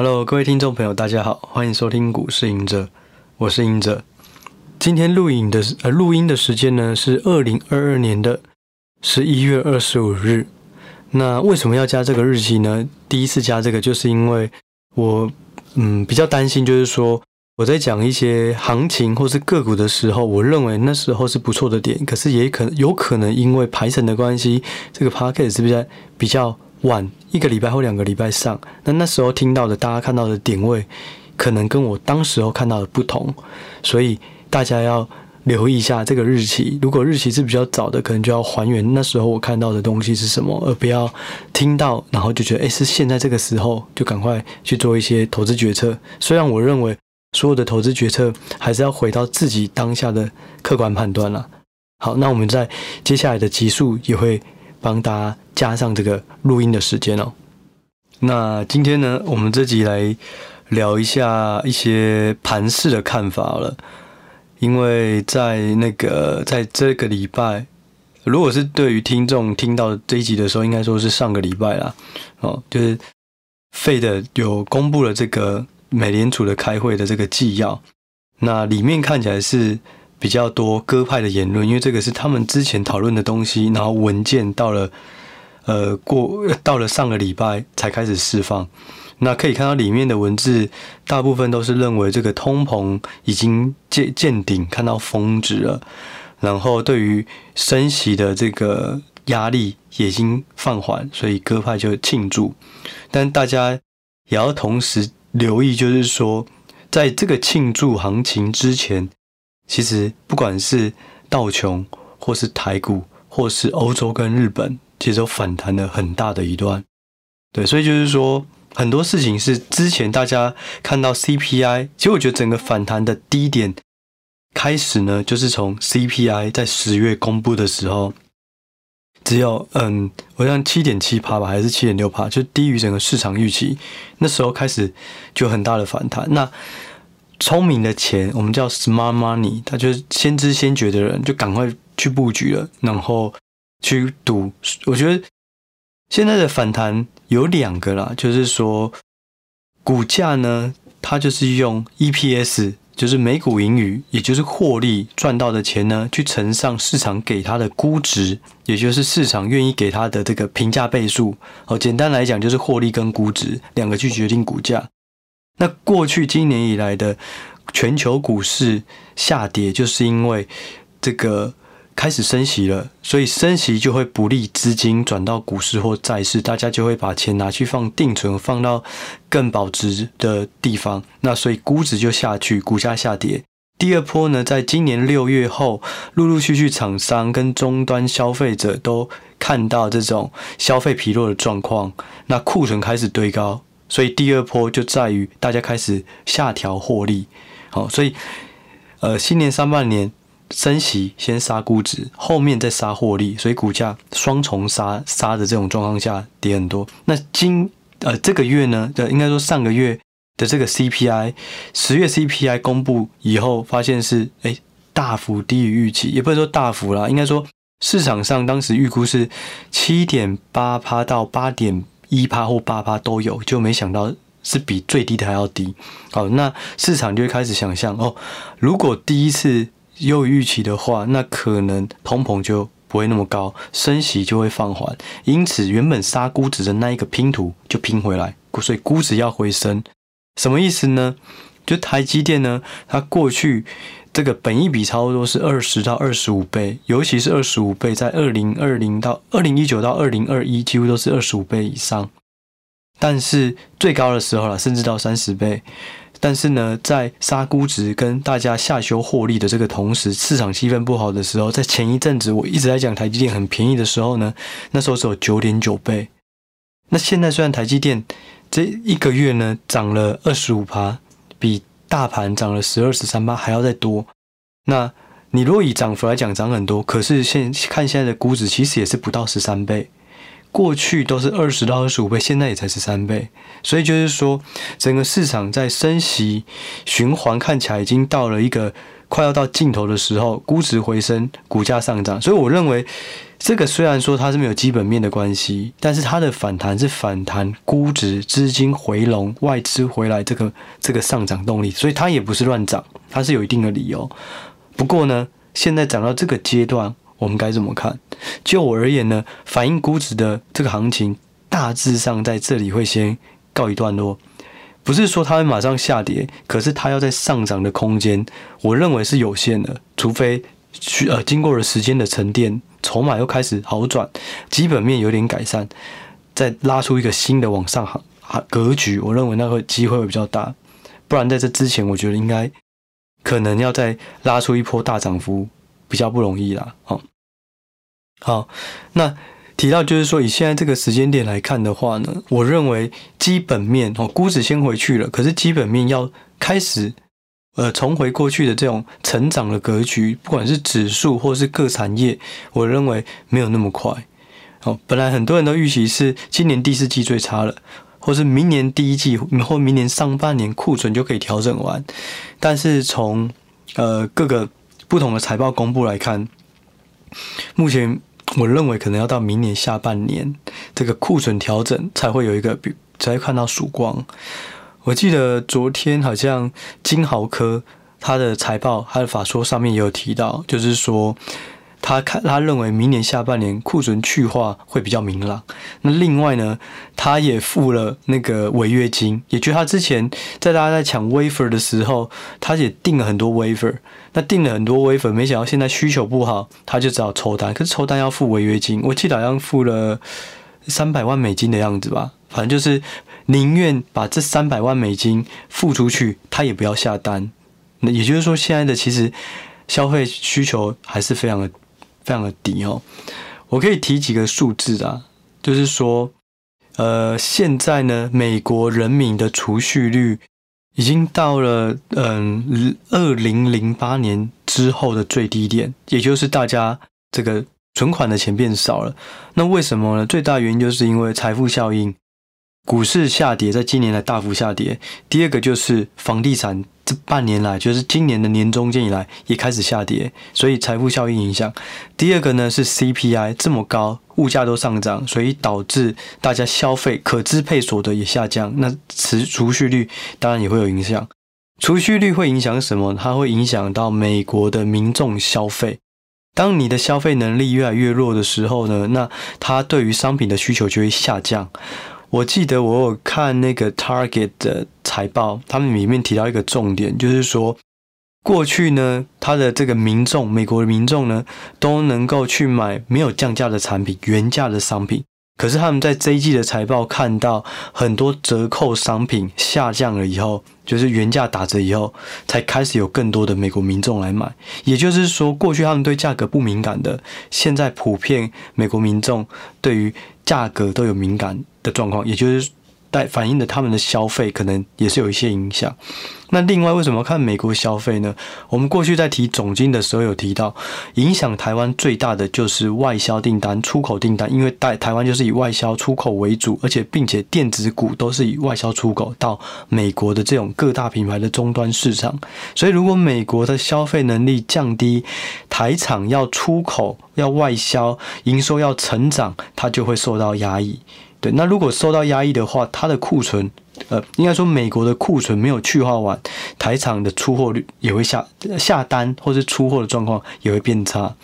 Hello，各位听众朋友，大家好，欢迎收听股市赢者，我是赢者。今天录影的呃录音的时间呢是二零二二年的十一月二十五日。那为什么要加这个日期呢？第一次加这个就是因为我嗯比较担心，就是说我在讲一些行情或是个股的时候，我认为那时候是不错的点，可是也可有可能因为排程的关系，这个 pocket 是不是比较晚一个礼拜或两个礼拜上？那那时候听到的大家看到的点位，可能跟我当时候看到的不同，所以。大家要留意一下这个日期，如果日期是比较早的，可能就要还原那时候我看到的东西是什么，而不要听到然后就觉得诶，是现在这个时候就赶快去做一些投资决策。虽然我认为所有的投资决策还是要回到自己当下的客观判断了。好，那我们在接下来的集数也会帮大家加上这个录音的时间哦。那今天呢，我们这集来聊一下一些盘势的看法了。因为在那个在这个礼拜，如果是对于听众听到这一集的时候，应该说是上个礼拜啦，哦，就是费的有公布了这个美联储的开会的这个纪要，那里面看起来是比较多鸽派的言论，因为这个是他们之前讨论的东西，然后文件到了呃过 到了上个礼拜才开始释放。那可以看到里面的文字，大部分都是认为这个通膨已经见见顶，看到峰值了，然后对于升息的这个压力也已经放缓，所以鸽派就庆祝。但大家也要同时留意，就是说，在这个庆祝行情之前，其实不管是道琼，或是台股，或是欧洲跟日本，其实都反弹了很大的一段。对，所以就是说。很多事情是之前大家看到 CPI，其实我觉得整个反弹的低点开始呢，就是从 CPI 在十月公布的时候，只有嗯，我像七点七趴吧，还是七点六趴，就低于整个市场预期。那时候开始就很大的反弹。那聪明的钱，我们叫 smart money，他就是先知先觉的人，就赶快去布局了，然后去赌。我觉得现在的反弹。有两个啦，就是说，股价呢，它就是用 EPS，就是每股盈余，也就是获利赚到的钱呢，去乘上市场给它的估值，也就是市场愿意给它的这个评价倍数。哦，简单来讲，就是获利跟估值两个去决定股价。那过去今年以来的全球股市下跌，就是因为这个。开始升息了，所以升息就会不利资金转到股市或债市，大家就会把钱拿去放定存，放到更保值的地方。那所以估值就下去，股价下跌。第二波呢，在今年六月后，陆陆续续厂商跟终端消费者都看到这种消费疲弱的状况，那库存开始堆高，所以第二波就在于大家开始下调获利。好，所以呃，新年上半年。升息先杀估值，后面再杀获利，所以股价双重杀杀的这种状况下跌很多。那今呃这个月呢，应该说上个月的这个 CPI，十月 CPI 公布以后，发现是哎大幅低于预期，也不能说大幅啦，应该说市场上当时预估是七点八趴到八点一趴或八趴都有，就没想到是比最低的还要低。好，那市场就会开始想象哦，如果第一次。优于预期的话，那可能通膨就不会那么高，升息就会放缓，因此原本杀估值的那一个拼图就拼回来，所以估值要回升，什么意思呢？就台积电呢，它过去这个本益比差不多是二十到二十五倍，尤其是二十五倍，在二零二零到二零一九到二零二一几乎都是二十五倍以上，但是最高的时候了，甚至到三十倍。但是呢，在杀估值跟大家下修获利的这个同时，市场气氛不好的时候，在前一阵子我一直在讲台积电很便宜的时候呢，那时候只有九点九倍。那现在虽然台积电这一个月呢涨了二十五趴，比大盘涨了十二十三八还要再多。那你若以涨幅来讲涨很多，可是现看现在的估值其实也是不到十三倍。过去都是二十到二十五倍，现在也才十三倍，所以就是说，整个市场在升息循环看起来已经到了一个快要到尽头的时候，估值回升，股价上涨。所以我认为，这个虽然说它是没有基本面的关系，但是它的反弹是反弹估值、资金回笼、外资回来这个这个上涨动力，所以它也不是乱涨，它是有一定的理由。不过呢，现在涨到这个阶段，我们该怎么看？就我而言呢，反映估值的这个行情，大致上在这里会先告一段落。不是说它会马上下跌，可是它要在上涨的空间，我认为是有限的。除非需呃经过了时间的沉淀，筹码又开始好转，基本面有点改善，再拉出一个新的往上行格局，我认为那个机会会比较大。不然在这之前，我觉得应该可能要再拉出一波大涨幅比较不容易啦。好，好，那。提到就是说，以现在这个时间点来看的话呢，我认为基本面哦，估值先回去了，可是基本面要开始呃重回过去的这种成长的格局，不管是指数或是各产业，我认为没有那么快。哦，本来很多人都预期是今年第四季最差了，或是明年第一季或明年上半年库存就可以调整完，但是从呃各个不同的财报公布来看，目前。我认为可能要到明年下半年，这个库存调整才会有一个比，才会看到曙光。我记得昨天好像金豪科他的财报，他的法说上面也有提到，就是说。他看，他认为明年下半年库存去化会比较明朗。那另外呢，他也付了那个违约金，也就是他之前在大家在抢 wafer 的时候，他也订了很多 wafer。那订了很多 wafer，没想到现在需求不好，他就只好抽单。可是抽单要付违约金，我记得好像付了三百万美金的样子吧。反正就是宁愿把这三百万美金付出去，他也不要下单。那也就是说，现在的其实消费需求还是非常的。非常的低哦，我可以提几个数字啊，就是说，呃，现在呢，美国人民的储蓄率已经到了嗯二零零八年之后的最低点，也就是大家这个存款的钱变少了。那为什么呢？最大原因就是因为财富效应。股市下跌，在今年来大幅下跌。第二个就是房地产，这半年来，就是今年的年中间以来也开始下跌，所以财富效应影响。第二个呢是 CPI 这么高，物价都上涨，所以导致大家消费可支配所得也下降，那持储蓄率当然也会有影响。储蓄率会影响什么？它会影响到美国的民众消费。当你的消费能力越来越弱的时候呢，那它对于商品的需求就会下降。我记得我有看那个 Target 的财报，他们里面提到一个重点，就是说过去呢，他的这个民众，美国的民众呢，都能够去买没有降价的产品，原价的商品。可是他们在这一季的财报看到很多折扣商品下降了以后，就是原价打折以后，才开始有更多的美国民众来买。也就是说，过去他们对价格不敏感的，现在普遍美国民众对于价格都有敏感的状况，也就是。带反映的他们的消费可能也是有一些影响。那另外为什么看美国消费呢？我们过去在提总经的时候有提到，影响台湾最大的就是外销订单、出口订单，因为台台湾就是以外销出口为主，而且并且电子股都是以外销出口到美国的这种各大品牌的终端市场。所以如果美国的消费能力降低，台厂要出口、要外销、营收要成长，它就会受到压抑。对，那如果受到压抑的话，它的库存，呃，应该说美国的库存没有去化完，台厂的出货率也会下下单，或是出货的状况也会变差。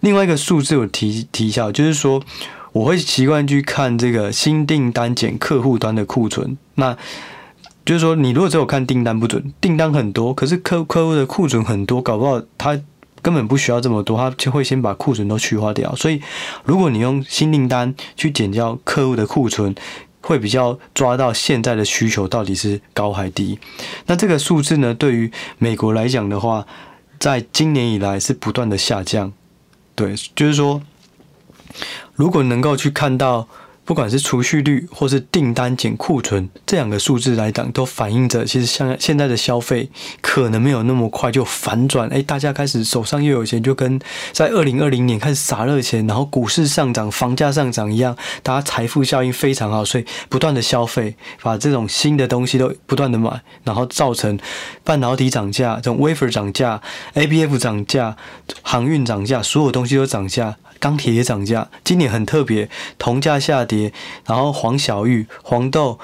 另外一个数字我提提一下，就是说我会习惯去看这个新订单减客户端的库存，那就是说你如果只有看订单不准，订单很多，可是客客户的库存很多，搞不好他。根本不需要这么多，他就会先把库存都去化掉。所以，如果你用新订单去减掉客户的库存，会比较抓到现在的需求到底是高还低。那这个数字呢，对于美国来讲的话，在今年以来是不断的下降。对，就是说，如果能够去看到不管是储蓄率或是订单减库存这两个数字来讲，都反映着其实像现在的消费可能没有那么快就反转。哎，大家开始手上又有钱，就跟在二零二零年开始撒热钱，然后股市上涨、房价上涨一样，大家财富效应非常好，所以不断的消费，把这种新的东西都不断的买，然后造成半导体涨价、这种 wafer 涨价、ABF 涨价、航运涨价，所有东西都涨价。钢铁也涨价，今年很特别，铜价下跌，然后黄小玉、黄豆、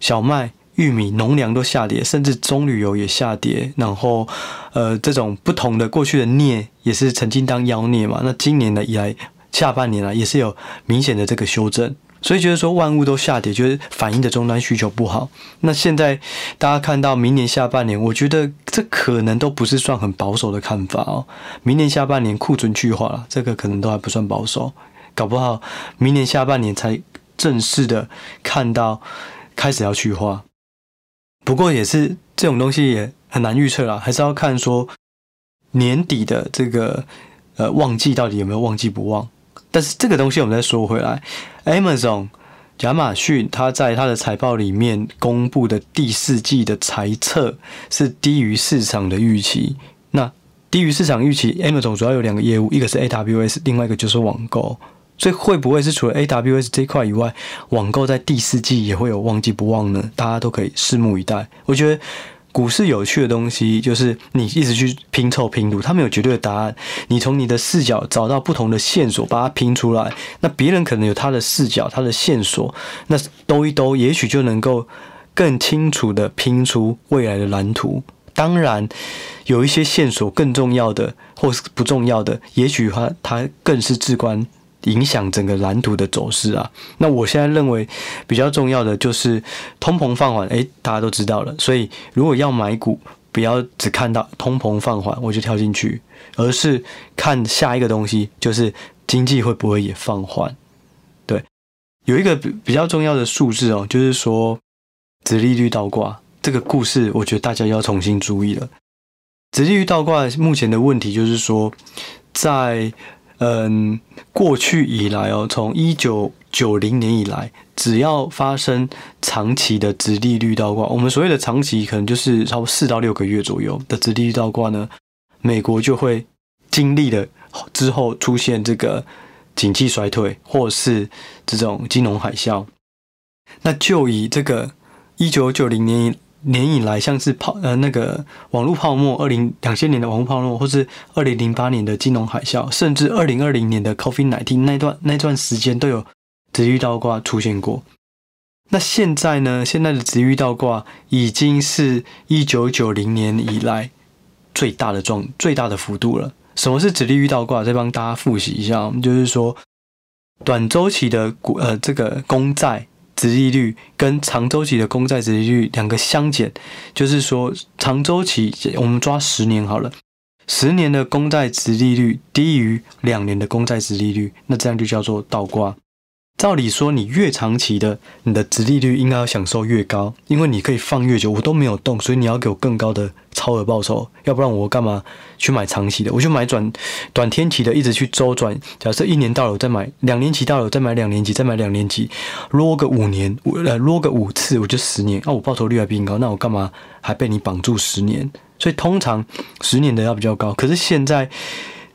小麦、玉米、农粮都下跌，甚至棕榈油也下跌。然后，呃，这种不同的过去的镍也是曾经当妖孽嘛，那今年的以来下半年啊也是有明显的这个修正。所以觉得说万物都下跌，就是反映的终端需求不好。那现在大家看到明年下半年，我觉得这可能都不是算很保守的看法哦。明年下半年库存去化了，这个可能都还不算保守，搞不好明年下半年才正式的看到开始要去化。不过也是这种东西也很难预测啦，还是要看说年底的这个呃旺季到底有没有旺季不旺。但是这个东西我们再说回来，Amazon 亚马逊它在它的财报里面公布的第四季的财测是低于市场的预期。那低于市场预期，Amazon 主要有两个业务，一个是 AWS，另外一个就是网购。所以会不会是除了 AWS 这块以外，网购在第四季也会有旺季不旺呢？大家都可以拭目以待。我觉得。股市有趣的东西就是你一直去拼凑拼图，它没有绝对的答案。你从你的视角找到不同的线索，把它拼出来。那别人可能有他的视角、他的线索，那兜一兜，也许就能够更清楚的拼出未来的蓝图。当然，有一些线索更重要的，或是不重要的，也许它它更是至关。影响整个蓝图的走势啊，那我现在认为比较重要的就是通膨放缓，诶，大家都知道了。所以如果要买股，不要只看到通膨放缓我就跳进去，而是看下一个东西，就是经济会不会也放缓。对，有一个比较重要的数字哦，就是说殖利率倒挂这个故事，我觉得大家要重新注意了。殖利率倒挂目前的问题就是说在。嗯，过去以来哦，从一九九零年以来，只要发生长期的直利率倒挂，我们所谓的长期可能就是差不多四到六个月左右的直利率倒挂呢，美国就会经历了之后出现这个经济衰退，或是这种金融海啸。那就以这个一九九零年。年以来，像是泡呃那个网络泡沫，二零两千年的网络泡沫，或是二零零八年的金融海啸，甚至二零二零年的 COVID-19 那段那段时间，都有直遇倒挂出现过。那现在呢？现在的直遇倒挂已经是一九九零年以来最大的状最大的幅度了。什么是殖利率倒挂？再帮大家复习一下，就是说短周期的股呃这个公债。殖利率跟长周期的公债殖利率两个相减，就是说长周期我们抓十年好了，十年的公债殖利率低于两年的公债殖利率，那这样就叫做倒挂。照理说，你越长期的，你的殖利率应该要享受越高，因为你可以放越久，我都没有动，所以你要给我更高的超额报酬，要不然我干嘛去买长期的？我就买短短天期的，一直去周转。假设一年到了，我再买两年期到了，我再买两年期，再买两年期，撸个五年，呃，撸个五次，我就十年。那、我报酬率还比你高，那我干嘛还被你绑住十年？所以通常十年的要比较高。可是现在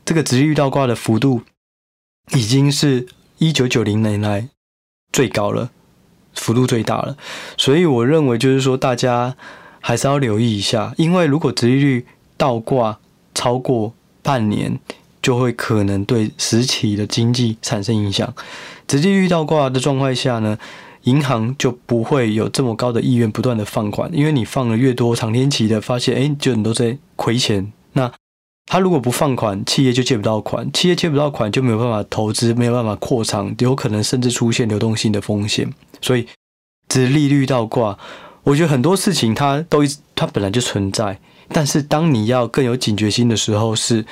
这个殖利率倒挂的幅度已经是。一九九零年来最高了，幅度最大了，所以我认为就是说，大家还是要留意一下，因为如果殖利率倒挂超过半年，就会可能对实体的经济产生影响。殖利率倒挂的状况下呢，银行就不会有这么高的意愿不断的放款，因为你放了越多长天期的，发现哎，就很多在亏钱，那。他如果不放款，企业就借不到款，企业借不到款就没有办法投资，没有办法扩张，有可能甚至出现流动性的风险。所以，殖利率倒挂，我觉得很多事情它都它本来就存在，但是当你要更有警觉心的时候，是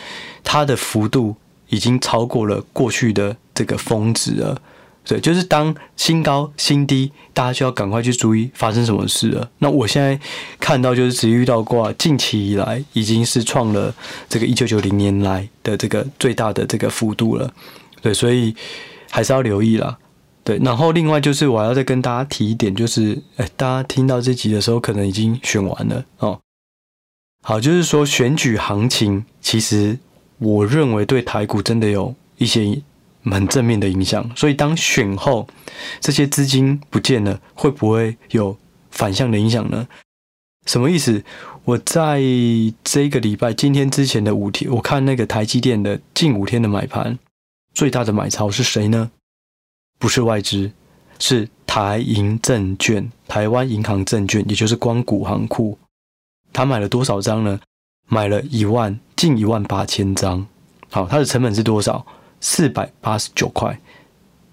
它的幅度已经超过了过去的这个峰值了。对，就是当新高新低，大家就要赶快去注意发生什么事了。那我现在看到就是殖利率倒挂，近期以来已经是创了这个一九九零年来的这个最大的这个幅度了。对，所以还是要留意啦。对，然后另外就是我要再跟大家提一点，就是哎，大家听到这集的时候，可能已经选完了哦。好，就是说选举行情，其实我认为对台股真的有一些很正面的影响。所以当选后这些资金不见了，会不会有反向的影响呢？什么意思？我在这个礼拜今天之前的五天，我看那个台积电的近五天的买盘，最大的买超是谁呢？不是外资，是台银证券、台湾银行证券，也就是光谷行库。他买了多少张呢？买了一万，近一万八千张。好，它的成本是多少？四百八十九块。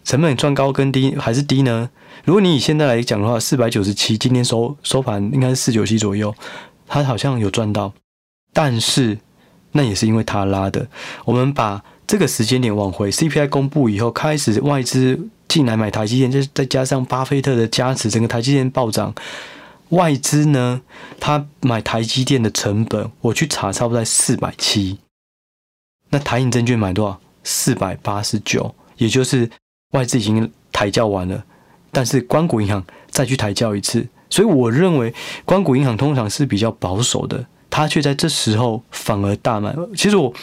成本赚高跟低还是低呢？如果你以现在来讲的话，四百九十七，今天收收盘应该是四九七左右，他好像有赚到。但是那也是因为他拉的。我们把这个时间点往回，CPI 公布以后，开始外资。进来买台积电，就再加上巴菲特的加持，整个台积电暴涨。外资呢，他买台积电的成本，我去查，差不多在四百七。那台银证券买多少？四百八十九，也就是外资已经抬轿完了，但是官股银行再去抬轿一次。所以我认为，官股银行通常是比较保守的，它却在这时候反而大买。其实我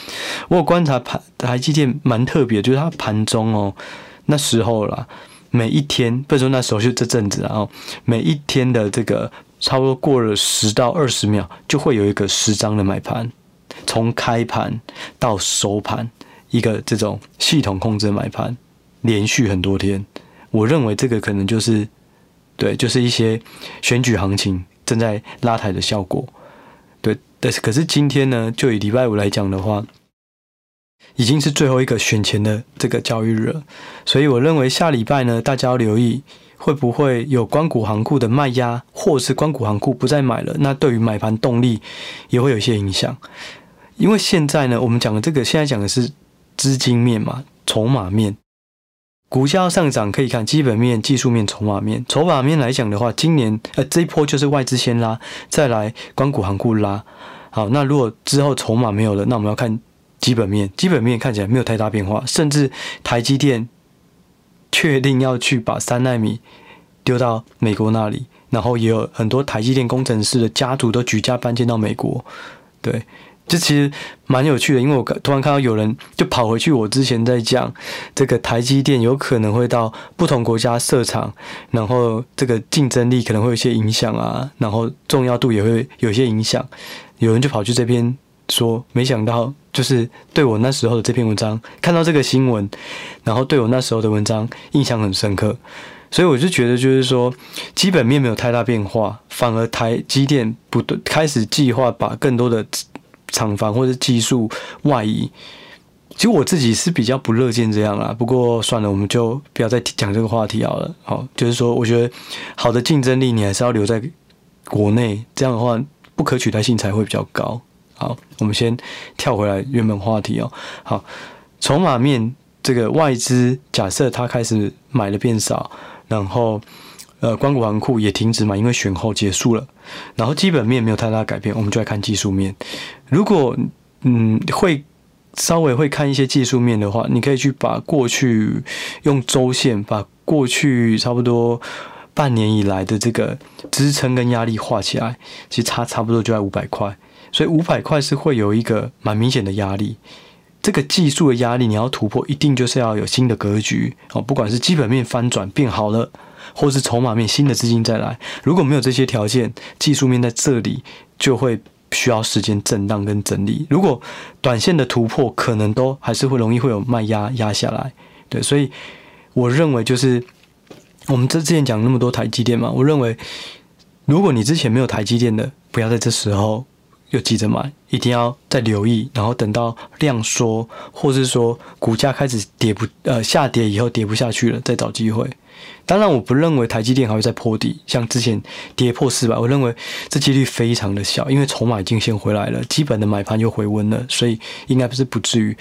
我有观察盘台积电蛮特别，就是它盘中哦。那时候啦，每一天，不说那时候就这阵子啊，然后每一天的这个差不多过了十到二十秒，就会有一个十张的买盘，从开盘到收盘，一个这种系统控制买盘，连续很多天。我认为这个可能就是，对，就是一些选举行情正在拉抬的效果。对，但是可是今天呢，就以礼拜五来讲的话。已经是最后一个选前的这个交易日了，所以我认为下礼拜呢，大家要留意会不会有关股行库的卖压，或是关股行库不再买了，那对于买盘动力也会有一些影响。因为现在呢，我们讲的这个现在讲的是资金面嘛，筹码面，股价要上涨可以看基本面、技术面、筹码面。筹码面来讲的话，今年呃这一波就是外资先拉，再来官股行库拉。好，那如果之后筹码没有了，那我们要看。基本面，基本面看起来没有太大变化，甚至台积电确定要去把三奈米丢到美国那里，然后也有很多台积电工程师的家族都举家搬迁到美国。对，这其实蛮有趣的，因为我突然看到有人就跑回去，我之前在讲这个台积电有可能会到不同国家设厂，然后这个竞争力可能会有一些影响啊，然后重要度也会有一些影响，有人就跑去这边。说没想到，就是对我那时候的这篇文章，看到这个新闻，然后对我那时候的文章印象很深刻，所以我就觉得，就是说基本面没有太大变化，反而台积电不对，开始计划把更多的厂房或者技术外移。其实我自己是比较不乐见这样啦，不过算了，我们就不要再讲这个话题好了。好，就是说，我觉得好的竞争力你还是要留在国内，这样的话不可取代性才会比较高。好，我们先跳回来原本话题哦。好，筹码面这个外资假设它开始买的变少，然后呃，官股行库也停止嘛，因为选后结束了。然后基本面没有太大改变，我们就来看技术面。如果嗯会稍微会看一些技术面的话，你可以去把过去用周线把过去差不多半年以来的这个支撑跟压力画起来，其实差差不多就在五百块。所以五百块是会有一个蛮明显的压力，这个技术的压力你要突破，一定就是要有新的格局哦，不管是基本面翻转变好了，或是筹码面新的资金再来，如果没有这些条件，技术面在这里就会需要时间震荡跟整理。如果短线的突破，可能都还是会容易会有卖压压下来。对，所以我认为就是我们这之前讲那么多台积电嘛，我认为如果你之前没有台积电的，不要在这时候。就急着买，一定要再留意，然后等到量缩，或是说股价开始跌不呃下跌以后跌不下去了，再找机会。当然，我不认为台积电还会再破底，像之前跌破四百，我认为这几率非常的小，因为筹码已经先回来了，基本的买盘又回温了，所以应该不是不至于。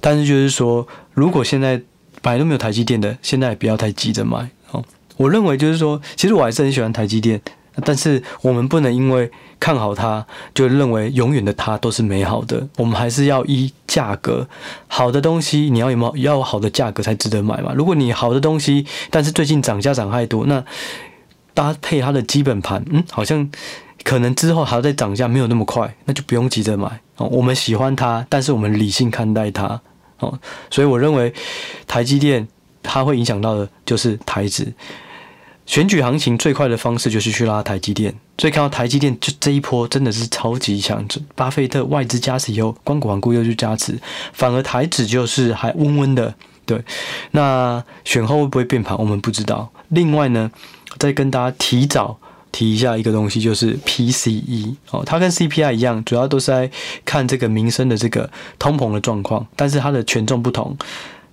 但是就是说，如果现在本来都没有台积电的，现在也不要太急着买哦。我认为就是说，其实我还是很喜欢台积电。但是我们不能因为看好它，就认为永远的它都是美好的。我们还是要依价格，好的东西你要有没有要有好的价格才值得买嘛？如果你好的东西，但是最近涨价涨太多，那搭配它的基本盘，嗯，好像可能之后还要再涨价，没有那么快，那就不用急着买哦。我们喜欢它，但是我们理性看待它哦。所以我认为台积电它会影响到的就是台指。选举行情最快的方式就是去拉台积电，所以看到台积电就这一波真的是超级强，巴菲特外资加持以后，光股行库又去加持，反而台指就是还温温的。对，那选后会不会变盘，我们不知道。另外呢，再跟大家提早提一下一个东西，就是 PCE 哦，它跟 CPI 一样，主要都是在看这个民生的这个通膨的状况，但是它的权重不同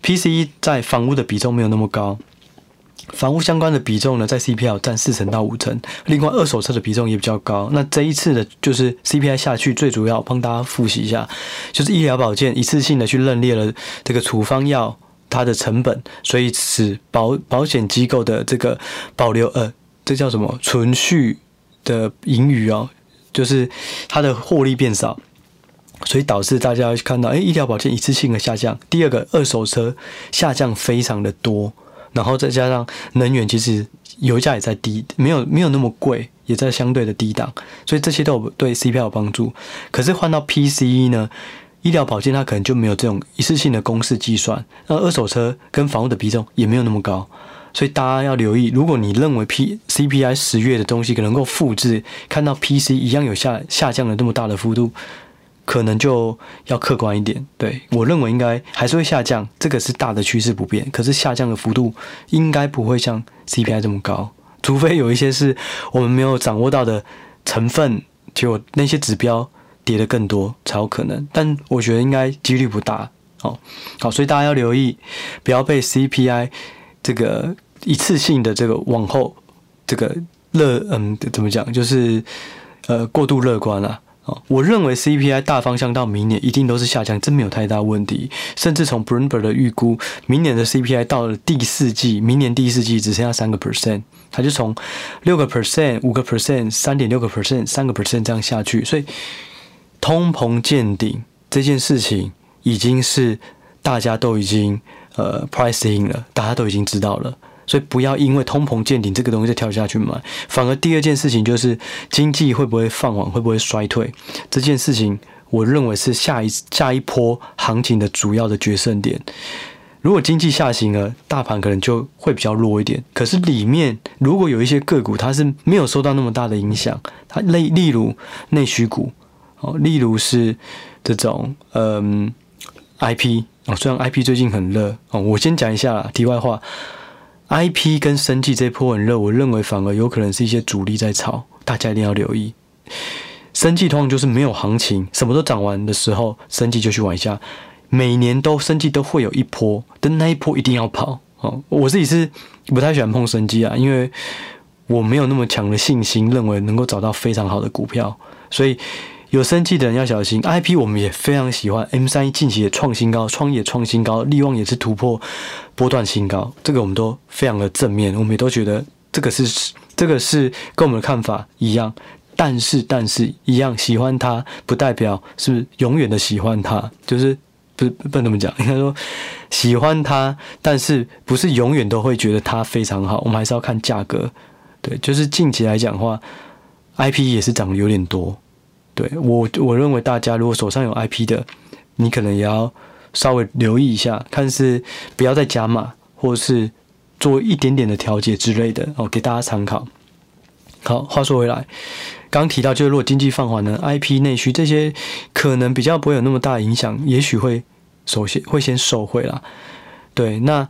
，PCE 在房屋的比重没有那么高。房屋相关的比重呢，在 CPI 占四成到五成，另外二手车的比重也比较高。那这一次的，就是 CPI 下去，最主要帮大家复习一下，就是医疗保健一次性的去认列了这个处方药它的成本，所以使保保险机构的这个保留呃，这叫什么存续的盈余哦，就是它的获利变少，所以导致大家看到，哎，医疗保健一次性的下降。第二个，二手车下降非常的多。然后再加上能源，其实油价也在低，没有没有那么贵，也在相对的低档，所以这些都有对 CPI 有帮助。可是换到 PCE 呢，医疗保健它可能就没有这种一次性的公式计算，那二手车跟房屋的比重也没有那么高，所以大家要留意，如果你认为 P CPI 十月的东西可能够复制，看到 PCE 一样有下下降了这么大的幅度。可能就要客观一点，对，我认为应该还是会下降，这个是大的趋势不变。可是下降的幅度应该不会像 CPI 这么高，除非有一些是我们没有掌握到的成分，结果那些指标跌得更多才有可能。但我觉得应该几率不大。哦，好，所以大家要留意，不要被 CPI 这个一次性的这个往后这个乐，嗯，怎么讲，就是呃过度乐观了了。我认为 CPI 大方向到明年一定都是下降，真没有太大问题。甚至从 Bloomberg 的预估，明年的 CPI 到了第四季，明年第四季只剩下三个 percent，它就从六个 percent、五个 percent、三点六个 percent、三个 percent 这样下去。所以通膨见顶这件事情已经是大家都已经呃 pricing 了，大家都已经知道了。所以不要因为通膨见顶这个东西再跳下去买，反而第二件事情就是经济会不会放缓，会不会衰退，这件事情我认为是下一下一波行情的主要的决胜点。如果经济下行了，大盘可能就会比较弱一点。可是里面如果有一些个股它是没有受到那么大的影响，它例例如内需股哦，例如是这种嗯 IP 哦，虽然 IP 最近很热哦，我先讲一下题外话。I P 跟生计这波很热，我认为反而有可能是一些主力在炒，大家一定要留意。生技通常就是没有行情，什么都涨完的时候，生技就去玩一下。每年都生技都会有一波，但那一波一定要跑哦。我自己是不太喜欢碰生技啊，因为我没有那么强的信心，认为能够找到非常好的股票，所以。有生气的人要小心，IP 我们也非常喜欢，M 三一近期也创新高，创业创新高，力旺也是突破波段新高，这个我们都非常的正面，我们也都觉得这个是这个是跟我们的看法一样，但是但是一样喜欢它不代表是永远的喜欢它，就是不不能这么讲，应该说喜欢它，但是不是永远都会觉得它非常好，我们还是要看价格，对，就是近期来讲的话，IP 也是涨得有点多。对我，我认为大家如果手上有 IP 的，你可能也要稍微留意一下，看是不要再加码，或是做一点点的调节之类的哦，给大家参考。好，话说回来，刚提到就是如果经济放缓呢，IP 内需这些可能比较不会有那么大影响，也许会首先会先受惠啦。对，那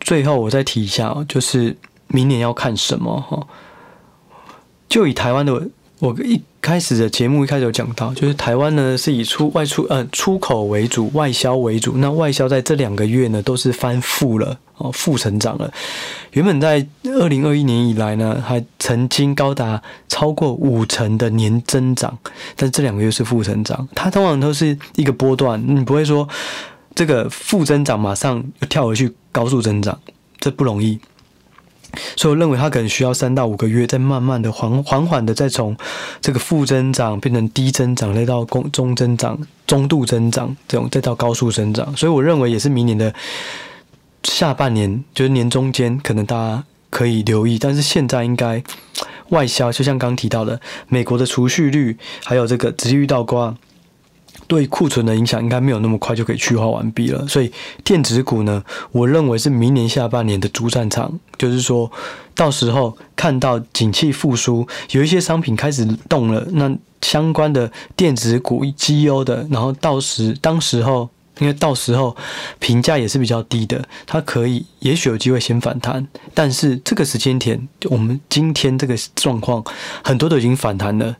最后我再提一下，就是明年要看什么哈？就以台湾的。我一开始的节目一开始有讲到，就是台湾呢是以出外出呃出口为主，外销为主。那外销在这两个月呢都是翻负了哦，负成长了。原本在二零二一年以来呢，还曾经高达超过五成的年增长，但这两个月是负成长。它通常都是一个波段，你不会说这个负增长马上又跳回去高速增长，这不容易。所以我认为它可能需要三到五个月，再慢慢的缓缓缓的再从这个负增长变成低增长，再到中中增长、中度增长这种，再到高速增长。所以我认为也是明年的下半年，就是年中间，可能大家可以留意。但是现在应该外销，就像刚提到的，美国的储蓄率还有这个直接遇到挂。对库存的影响应该没有那么快就可以去化完毕了，所以电子股呢，我认为是明年下半年的主战场，就是说到时候看到景气复苏，有一些商品开始动了，那相关的电子股绩优的，然后到时当时候，因为到时候评价也是比较低的，它可以也许有机会先反弹，但是这个时间点，我们今天这个状况，很多都已经反弹了。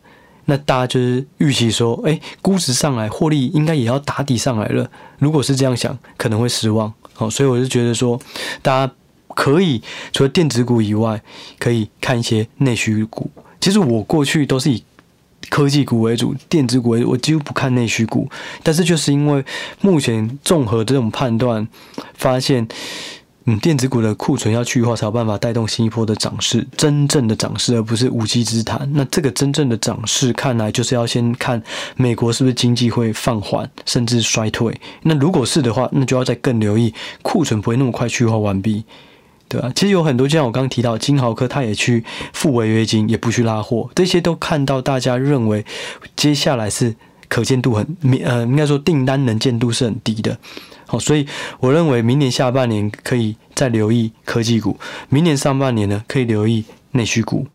那大家就是预期说，哎，估值上来，获利应该也要打底上来了。如果是这样想，可能会失望。好，所以我就觉得说，大家可以除了电子股以外，可以看一些内需股。其实我过去都是以科技股为主，电子股为主，我几乎不看内需股。但是就是因为目前综合这种判断，发现。嗯，电子股的库存要去化，才有办法带动新一波的涨势，真正的涨势，而不是无稽之谈。那这个真正的涨势，看来就是要先看美国是不是经济会放缓，甚至衰退。那如果是的话，那就要再更留意库存不会那么快去化完毕，对吧？其实有很多，就像我刚刚提到，金豪科他也去付违约金，也不去拉货，这些都看到大家认为接下来是可见度很，呃，应该说订单能见度是很低的。好，所以我认为明年下半年可以再留意科技股，明年上半年呢可以留意内需股。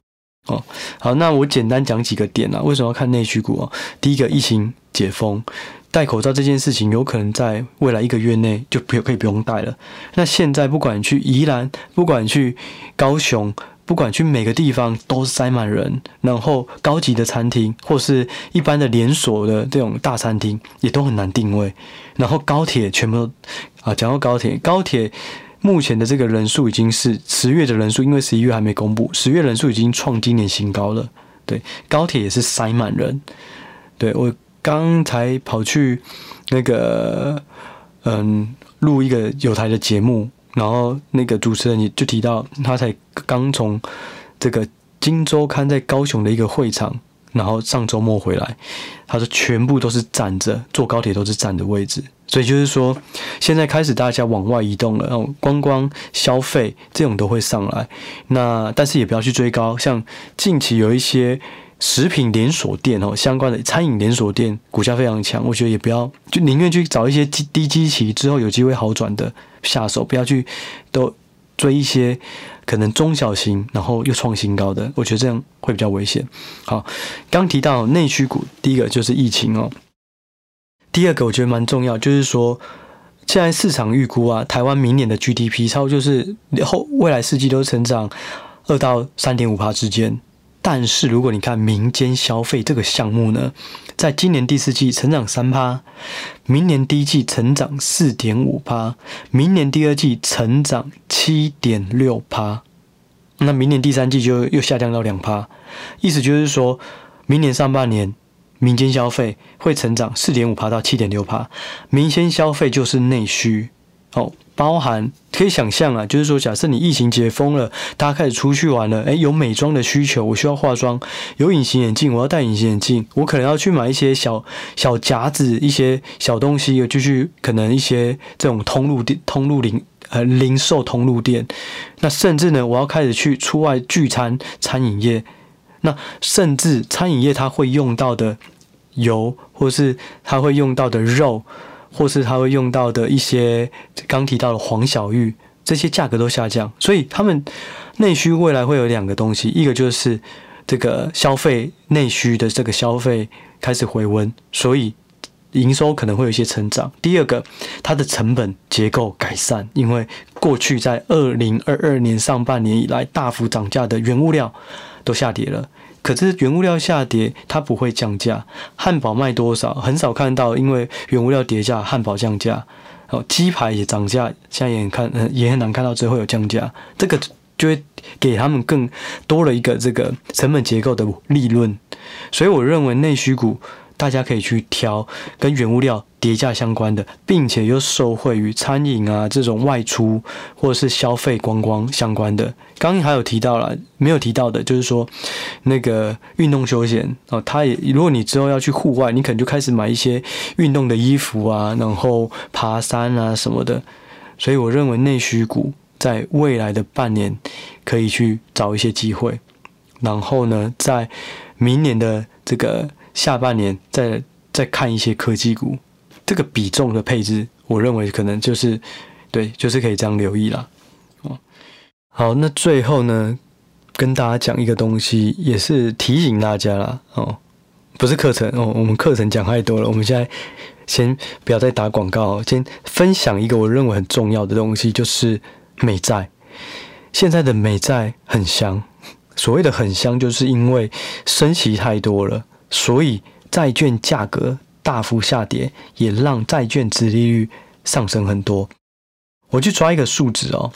哦，好，那我简单讲几个点啊，为什么要看内需股啊？第一个，疫情解封，戴口罩这件事情有可能在未来一个月内就不可以不用戴了。那现在不管去宜兰，不管去高雄。不管去每个地方都塞满人，然后高级的餐厅或是一般的连锁的这种大餐厅也都很难定位，然后高铁全部都啊，讲到高铁，高铁目前的这个人数已经是十月的人数，因为十一月还没公布，十月人数已经创今年新高了。对，高铁也是塞满人。对，我刚才跑去那个嗯录一个有台的节目。然后那个主持人也就提到，他才刚从这个《金周刊》在高雄的一个会场，然后上周末回来，他说全部都是站着，坐高铁都是站的位置，所以就是说，现在开始大家往外移动了，然后观光消费这种都会上来，那但是也不要去追高，像近期有一些。食品连锁店哦，相关的餐饮连锁店股价非常强，我觉得也不要，就宁愿去找一些低低基期之后有机会好转的下手，不要去都追一些可能中小型然后又创新高的，我觉得这样会比较危险。好，刚提到内需股，第一个就是疫情哦，第二个我觉得蛮重要，就是说现在市场预估啊，台湾明年的 GDP 差不多就是后未来四季都成长二到三点五趴之间。但是如果你看民间消费这个项目呢，在今年第四季成长三趴，明年第一季成长四点五趴，明年第二季成长七点六趴，那明年第三季就又下降到两趴，意思就是说，明年上半年民间消费会成长四点五趴到七点六趴，民间消费就是内需，哦。包含可以想象啊，就是说，假设你疫情解封了，大家开始出去玩了，诶，有美妆的需求，我需要化妆；有隐形眼镜，我要戴隐形眼镜；我可能要去买一些小小夹子、一些小东西，有继续可能一些这种通路店、通路零呃零售通路店。那甚至呢，我要开始去出外聚餐，餐饮业。那甚至餐饮业它会用到的油，或是它会用到的肉。或是他会用到的一些刚提到的黄小玉，这些价格都下降，所以他们内需未来会有两个东西，一个就是这个消费内需的这个消费开始回温，所以营收可能会有一些成长。第二个，它的成本结构改善，因为过去在二零二二年上半年以来大幅涨价的原物料都下跌了。可是原物料下跌，它不会降价。汉堡卖多少，很少看到，因为原物料跌价，汉堡降价。哦，鸡排也涨价，现在也很看，也很难看到最后有降价。这个就会给他们更多了一个这个成本结构的利润。所以我认为内需股大家可以去挑跟原物料叠价相关的，并且又受惠于餐饮啊这种外出或者是消费观光相关的。刚刚还有提到了没有提到的，就是说那个运动休闲哦，它也如果你之后要去户外，你可能就开始买一些运动的衣服啊，然后爬山啊什么的。所以我认为内需股在未来的半年可以去找一些机会，然后呢，在明年的这个。下半年再再看一些科技股，这个比重的配置，我认为可能就是对，就是可以这样留意啦。哦，好，那最后呢，跟大家讲一个东西，也是提醒大家啦。哦，不是课程哦，我们课程讲太多了，我们现在先不要再打广告，先分享一个我认为很重要的东西，就是美债。现在的美债很香，所谓的很香，就是因为升息太多了。所以债券价格大幅下跌，也让债券殖利率上升很多。我去抓一个数值哦，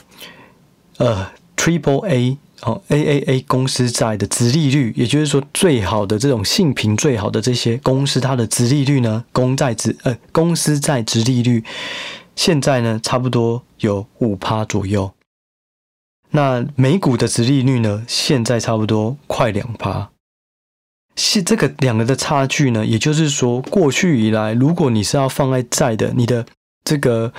呃，Triple A 哦，AAA 公司债的殖利率，也就是说最好的这种信评最好的这些公司，它的殖利率呢，公债殖呃公司债殖利率，现在呢差不多有五趴左右。那美股的殖利率呢，现在差不多快两趴。是这个两个的差距呢，也就是说，过去以来，如果你是要放在债的，你的这个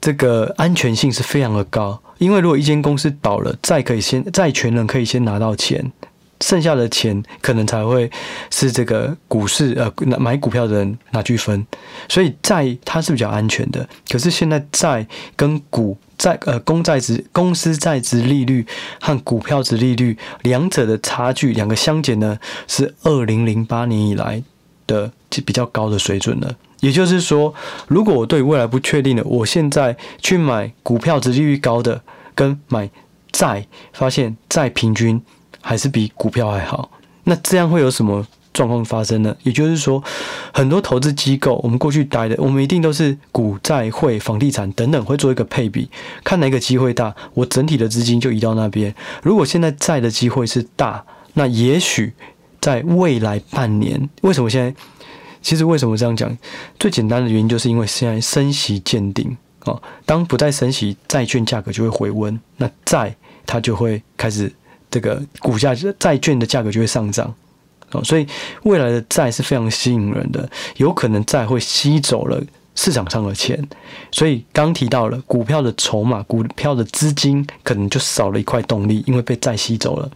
这个安全性是非常的高，因为如果一间公司倒了，债可以先债权人可以先拿到钱，剩下的钱可能才会是这个股市呃买股票的人拿去分，所以债它是比较安全的。可是现在债跟股债呃，公债值公司债值利率和股票值利率两者的差距，两个相减呢，是二零零八年以来的比较高的水准了。也就是说，如果我对未来不确定的，我现在去买股票值利率高的，跟买债，发现债平均还是比股票还好，那这样会有什么？状况发生了，也就是说，很多投资机构，我们过去待的，我们一定都是股债汇房地产等等，会做一个配比，看哪个机会大，我整体的资金就移到那边。如果现在债的机会是大，那也许在未来半年，为什么现在？其实为什么这样讲？最简单的原因就是因为现在升息见顶哦，当不再升息，债券价格就会回温，那债它就会开始这个股价，债券的价格就会上涨。所以未来的债是非常吸引人的，有可能债会吸走了市场上的钱，所以刚提到了股票的筹码、股票的资金可能就少了一块动力，因为被债吸走了。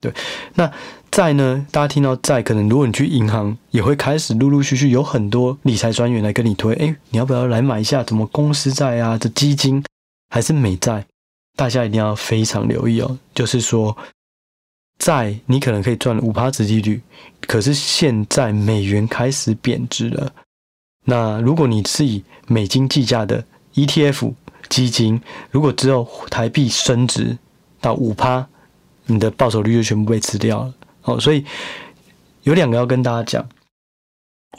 对，那债呢？大家听到债，可能如果你去银行，也会开始陆陆续续有很多理财专员来跟你推，诶，你要不要来买一下什么公司债啊？这基金还是美债？大家一定要非常留意哦，就是说。债你可能可以赚五趴殖利率，可是现在美元开始贬值了。那如果你是以美金计价的 ETF 基金，如果之后台币升值到五趴，你的报酬率就全部被吃掉了。哦，所以有两个要跟大家讲：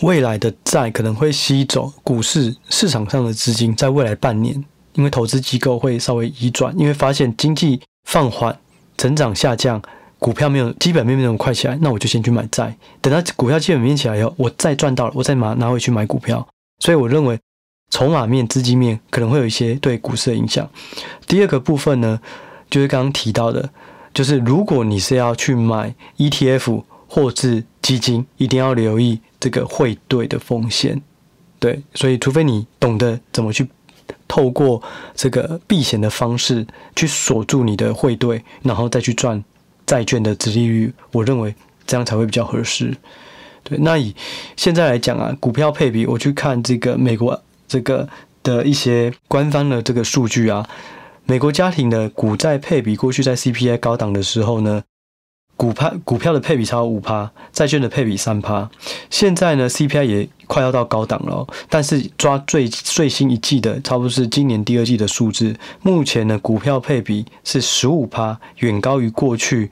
未来的债可能会吸走股市市场上的资金，在未来半年，因为投资机构会稍微移转，因为发现经济放缓、成长下降。股票没有基本面没有那么快起来，那我就先去买债。等到股票基本面起来以后，我再赚到了，我再拿拿回去买股票。所以我认为，筹码面、资金面可能会有一些对股市的影响。第二个部分呢，就是刚刚提到的，就是如果你是要去买 ETF 或是基金，一定要留意这个汇兑的风险。对，所以除非你懂得怎么去透过这个避险的方式去锁住你的汇兑，然后再去赚。债券的殖利率，我认为这样才会比较合适。对，那以现在来讲啊，股票配比，我去看这个美国这个的一些官方的这个数据啊，美国家庭的股债配比，过去在 CPI 高档的时候呢，股票股票的配比超五趴，债券的配比三趴。现在呢，CPI 也快要到高档了，但是抓最最新一季的，差不多是今年第二季的数字。目前呢，股票配比是十五趴，远高于过去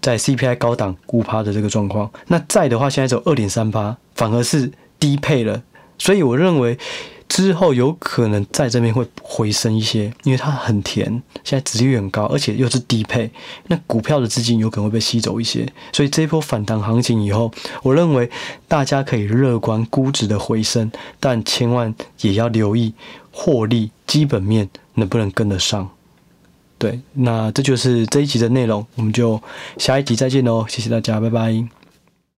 在 CPI 高档五趴的这个状况。那债的话，现在只有二点三趴，反而是低配了。所以我认为之后有可能在这边会回升一些，因为它很甜，现在殖利率很高，而且又是低配，那股票的资金有可能会被吸走一些，所以这一波反弹行情以后，我认为大家可以乐观估值的回升，但千万也要留意获利基本面能不能跟得上。对，那这就是这一集的内容，我们就下一集再见喽，谢谢大家，拜拜。